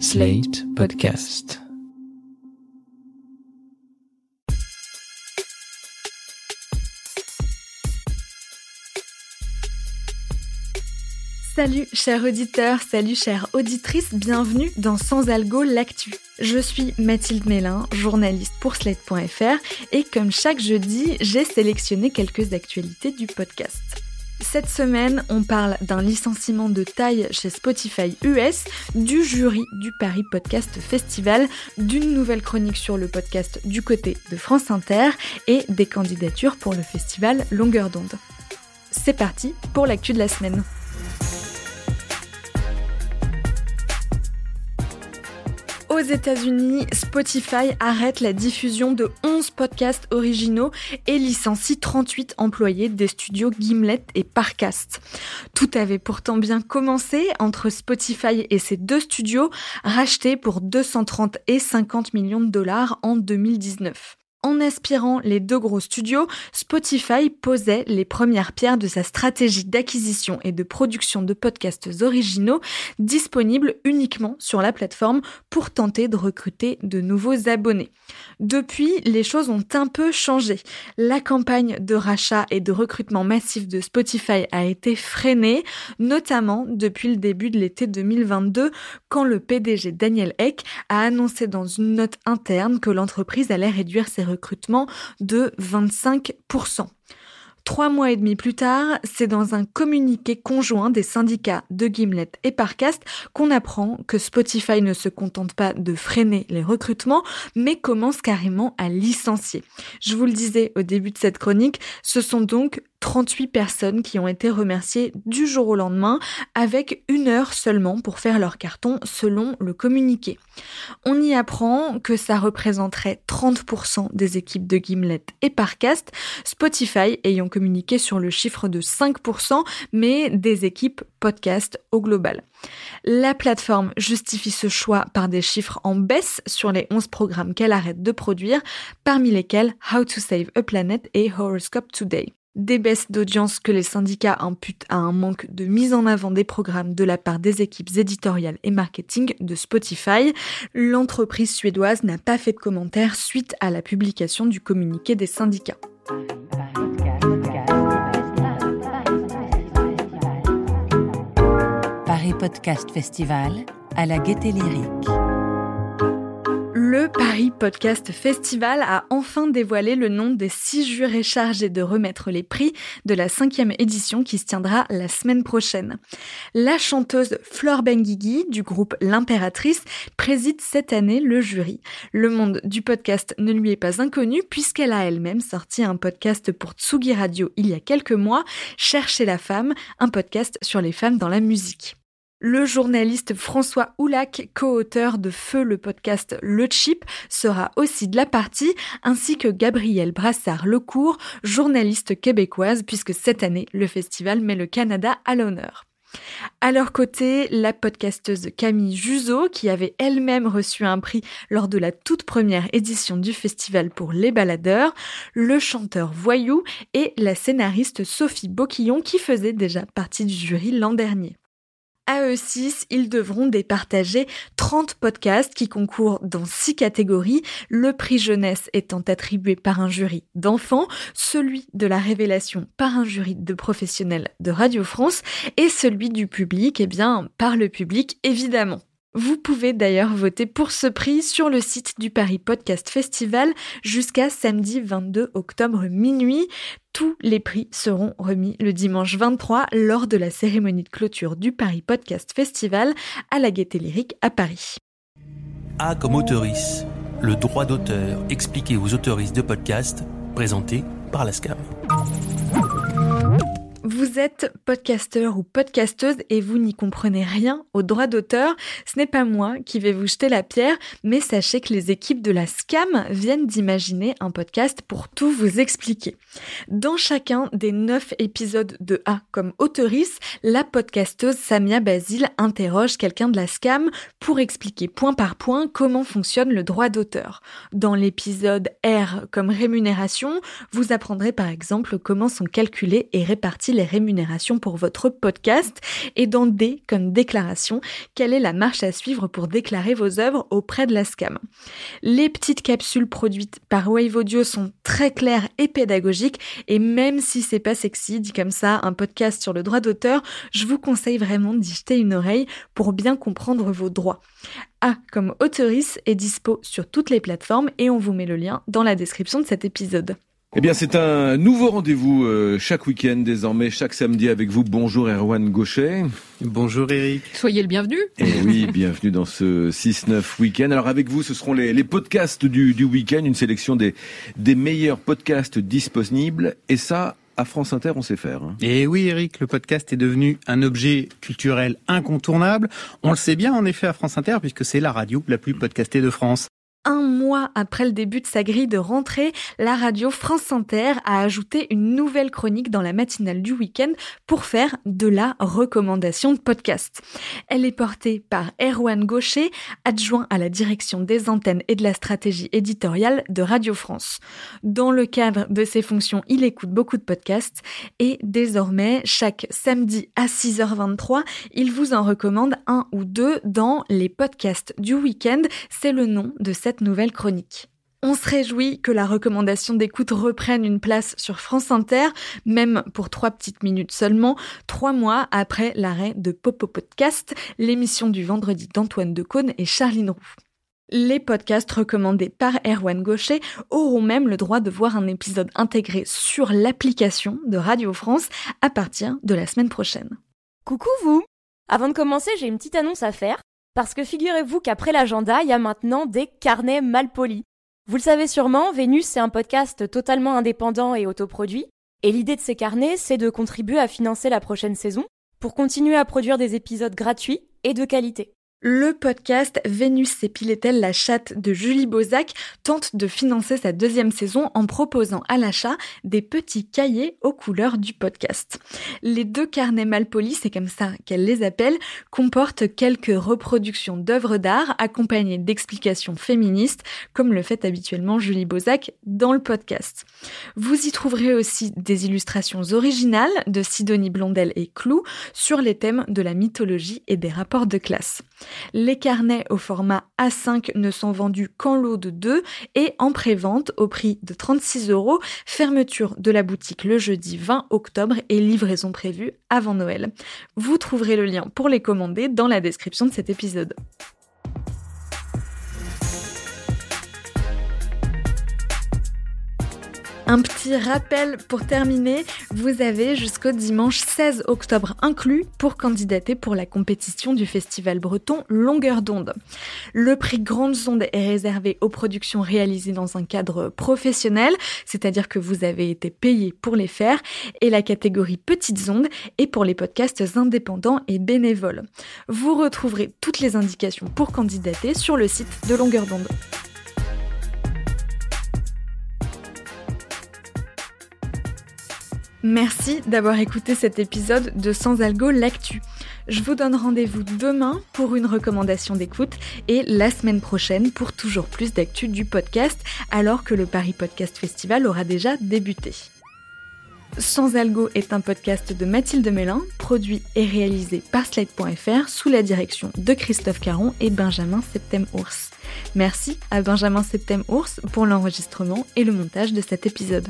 Slate Podcast. Salut chers auditeurs, salut chères auditrices, bienvenue dans Sans Algo l'actu. Je suis Mathilde Mélin, journaliste pour Slate.fr et comme chaque jeudi, j'ai sélectionné quelques actualités du podcast. Cette semaine, on parle d'un licenciement de taille chez Spotify US, du jury du Paris Podcast Festival, d'une nouvelle chronique sur le podcast du côté de France Inter et des candidatures pour le festival Longueur d'onde. C'est parti pour l'actu de la semaine. États-Unis, Spotify arrête la diffusion de 11 podcasts originaux et licencie 38 employés des studios Gimlet et Parcast. Tout avait pourtant bien commencé entre Spotify et ses deux studios, rachetés pour 230 et 50 millions de dollars en 2019. En aspirant les deux gros studios, Spotify posait les premières pierres de sa stratégie d'acquisition et de production de podcasts originaux disponibles uniquement sur la plateforme pour tenter de recruter de nouveaux abonnés. Depuis, les choses ont un peu changé. La campagne de rachat et de recrutement massif de Spotify a été freinée, notamment depuis le début de l'été 2022, quand le PDG Daniel Eck a annoncé dans une note interne que l'entreprise allait réduire ses recrutement de 25%. Trois mois et demi plus tard, c'est dans un communiqué conjoint des syndicats de Gimlet et Parcast qu'on apprend que Spotify ne se contente pas de freiner les recrutements, mais commence carrément à licencier. Je vous le disais au début de cette chronique, ce sont donc 38 personnes qui ont été remerciées du jour au lendemain avec une heure seulement pour faire leur carton selon le communiqué. On y apprend que ça représenterait 30% des équipes de Gimlet et Parcast, Spotify ayant communiqué sur le chiffre de 5%, mais des équipes podcast au global. La plateforme justifie ce choix par des chiffres en baisse sur les 11 programmes qu'elle arrête de produire, parmi lesquels How to Save a Planet et Horoscope Today des baisses d'audience que les syndicats imputent à un manque de mise en avant des programmes de la part des équipes éditoriales et marketing de Spotify. L'entreprise suédoise n'a pas fait de commentaires suite à la publication du communiqué des syndicats. Paris Podcast Festival à la gaieté lyrique. Le Paris Podcast Festival a enfin dévoilé le nom des six jurés chargés de remettre les prix de la cinquième édition qui se tiendra la semaine prochaine. La chanteuse Flore Benguigui du groupe L'Impératrice préside cette année le jury. Le monde du podcast ne lui est pas inconnu puisqu'elle a elle-même sorti un podcast pour Tsugi Radio il y a quelques mois, Chercher la femme, un podcast sur les femmes dans la musique. Le journaliste François Oulac, co-auteur de Feu le podcast Le Chip, sera aussi de la partie, ainsi que Gabrielle Brassard-Lecourt, journaliste québécoise, puisque cette année, le festival met le Canada à l'honneur. À leur côté, la podcasteuse Camille Juzo, qui avait elle-même reçu un prix lors de la toute première édition du festival pour les baladeurs, le chanteur Voyou et la scénariste Sophie Boquillon, qui faisait déjà partie du jury l'an dernier. À eux 6, ils devront départager 30 podcasts qui concourent dans 6 catégories, le prix jeunesse étant attribué par un jury d'enfants, celui de la révélation par un jury de professionnels de Radio France et celui du public, eh bien, par le public évidemment. Vous pouvez d'ailleurs voter pour ce prix sur le site du Paris Podcast Festival jusqu'à samedi 22 octobre minuit. Tous les prix seront remis le dimanche 23 lors de la cérémonie de clôture du Paris Podcast Festival à la Gaîté Lyrique à Paris. A comme auteurice, le droit d'auteur expliqué aux autoristes de podcast, présenté par la SCAM. Vous êtes podcasteur ou podcasteuse et vous n'y comprenez rien au droit d'auteur, ce n'est pas moi qui vais vous jeter la pierre, mais sachez que les équipes de la SCAM viennent d'imaginer un podcast pour tout vous expliquer. Dans chacun des neuf épisodes de A comme auteurice, la podcasteuse Samia Basile interroge quelqu'un de la SCAM pour expliquer point par point comment fonctionne le droit d'auteur. Dans l'épisode R comme rémunération, vous apprendrez par exemple comment sont calculés et répartis les rémunérations pour votre podcast et dans D comme déclaration, quelle est la marche à suivre pour déclarer vos œuvres auprès de la SCAM? Les petites capsules produites par Wave Audio sont très claires et pédagogiques et même si c'est pas sexy dit comme ça un podcast sur le droit d'auteur, je vous conseille vraiment d'y jeter une oreille pour bien comprendre vos droits. A comme auteurice est dispo sur toutes les plateformes et on vous met le lien dans la description de cet épisode. Eh bien, c'est un nouveau rendez-vous euh, chaque week-end désormais, chaque samedi avec vous. Bonjour Erwan Gauchet. Bonjour Eric. Soyez le bienvenu. Et oui, bienvenue dans ce 6-9 week-end. Alors avec vous, ce seront les, les podcasts du, du week-end, une sélection des, des meilleurs podcasts disponibles. Et ça, à France Inter, on sait faire. Hein. Et oui, Eric, le podcast est devenu un objet culturel incontournable. On le sait bien, en effet, à France Inter, puisque c'est la radio la plus podcastée de France un mois après le début de sa grille de rentrée, la radio France Inter a ajouté une nouvelle chronique dans la matinale du week-end pour faire de la recommandation de podcast. Elle est portée par Erwan Gaucher, adjoint à la direction des antennes et de la stratégie éditoriale de Radio France. Dans le cadre de ses fonctions, il écoute beaucoup de podcasts et désormais, chaque samedi à 6h23, il vous en recommande un ou deux dans les podcasts du week-end. C'est le nom de cette nouvelle chronique. On se réjouit que la recommandation d'écoute reprenne une place sur France Inter, même pour trois petites minutes seulement, trois mois après l'arrêt de Popo Podcast, l'émission du vendredi d'Antoine Decaune et Charline Roux. Les podcasts recommandés par Erwan Gaucher auront même le droit de voir un épisode intégré sur l'application de Radio France à partir de la semaine prochaine. Coucou vous Avant de commencer, j'ai une petite annonce à faire. Parce que figurez-vous qu'après l'agenda, il y a maintenant des carnets mal polis. Vous le savez sûrement, Vénus, c'est un podcast totalement indépendant et autoproduit. Et l'idée de ces carnets, c'est de contribuer à financer la prochaine saison pour continuer à produire des épisodes gratuits et de qualité. Le podcast Vénus s'épilait-elle la chatte de Julie Bozac tente de financer sa deuxième saison en proposant à l'achat des petits cahiers aux couleurs du podcast. Les deux carnets mal polis, c'est comme ça qu'elle les appelle, comportent quelques reproductions d'œuvres d'art accompagnées d'explications féministes, comme le fait habituellement Julie Bozac dans le podcast. Vous y trouverez aussi des illustrations originales de Sidonie Blondel et Clou sur les thèmes de la mythologie et des rapports de classe. Les carnets au format A5 ne sont vendus qu'en lot de 2 et en pré-vente au prix de 36 euros. Fermeture de la boutique le jeudi 20 octobre et livraison prévue avant Noël. Vous trouverez le lien pour les commander dans la description de cet épisode. Un petit rappel pour terminer, vous avez jusqu'au dimanche 16 octobre inclus pour candidater pour la compétition du festival breton Longueur d'onde. Le prix Grandes ondes est réservé aux productions réalisées dans un cadre professionnel, c'est-à-dire que vous avez été payé pour les faire, et la catégorie Petites ondes est pour les podcasts indépendants et bénévoles. Vous retrouverez toutes les indications pour candidater sur le site de Longueur d'onde. Merci d'avoir écouté cet épisode de Sans Algo L'actu. Je vous donne rendez-vous demain pour une recommandation d'écoute et la semaine prochaine pour toujours plus d'actu du podcast alors que le Paris Podcast Festival aura déjà débuté. Sans Algo est un podcast de Mathilde Mélin, produit et réalisé par Slide.fr sous la direction de Christophe Caron et Benjamin Septem-Ours. Merci à Benjamin Septem-Ours pour l'enregistrement et le montage de cet épisode.